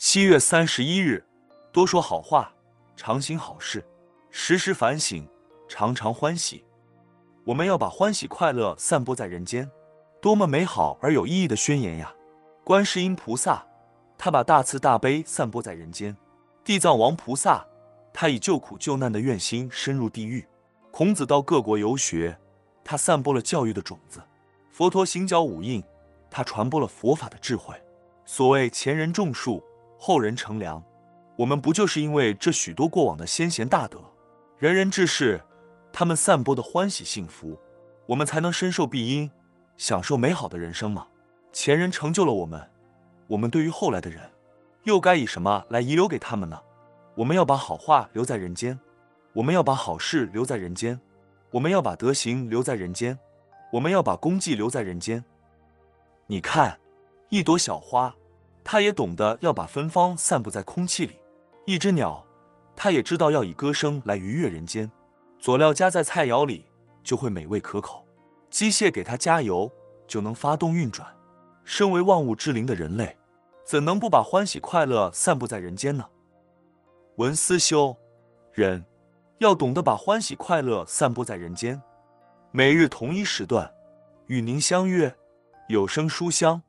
七月三十一日，多说好话，常行好事，时时反省，常常欢喜。我们要把欢喜快乐散播在人间，多么美好而有意义的宣言呀！观世音菩萨，他把大慈大悲散播在人间；地藏王菩萨，他以救苦救难的愿心深入地狱；孔子到各国游学，他散播了教育的种子；佛陀行脚五印，他传播了佛法的智慧。所谓前人种树。后人乘凉，我们不就是因为这许多过往的先贤大德、仁人志士，他们散播的欢喜幸福，我们才能深受庇荫，享受美好的人生吗？前人成就了我们，我们对于后来的人，又该以什么来遗留给他们呢？我们要把好话留在人间，我们要把好事留在人间，我们要把德行留在人间，我们要把功绩留在人间。你看，一朵小花。他也懂得要把芬芳散布在空气里，一只鸟，它也知道要以歌声来愉悦人间。佐料加在菜肴里，就会美味可口；机械给它加油，就能发动运转。身为万物之灵的人类，怎能不把欢喜快乐散布在人间呢？文思修，人要懂得把欢喜快乐散布在人间。每日同一时段，与您相约有声书香。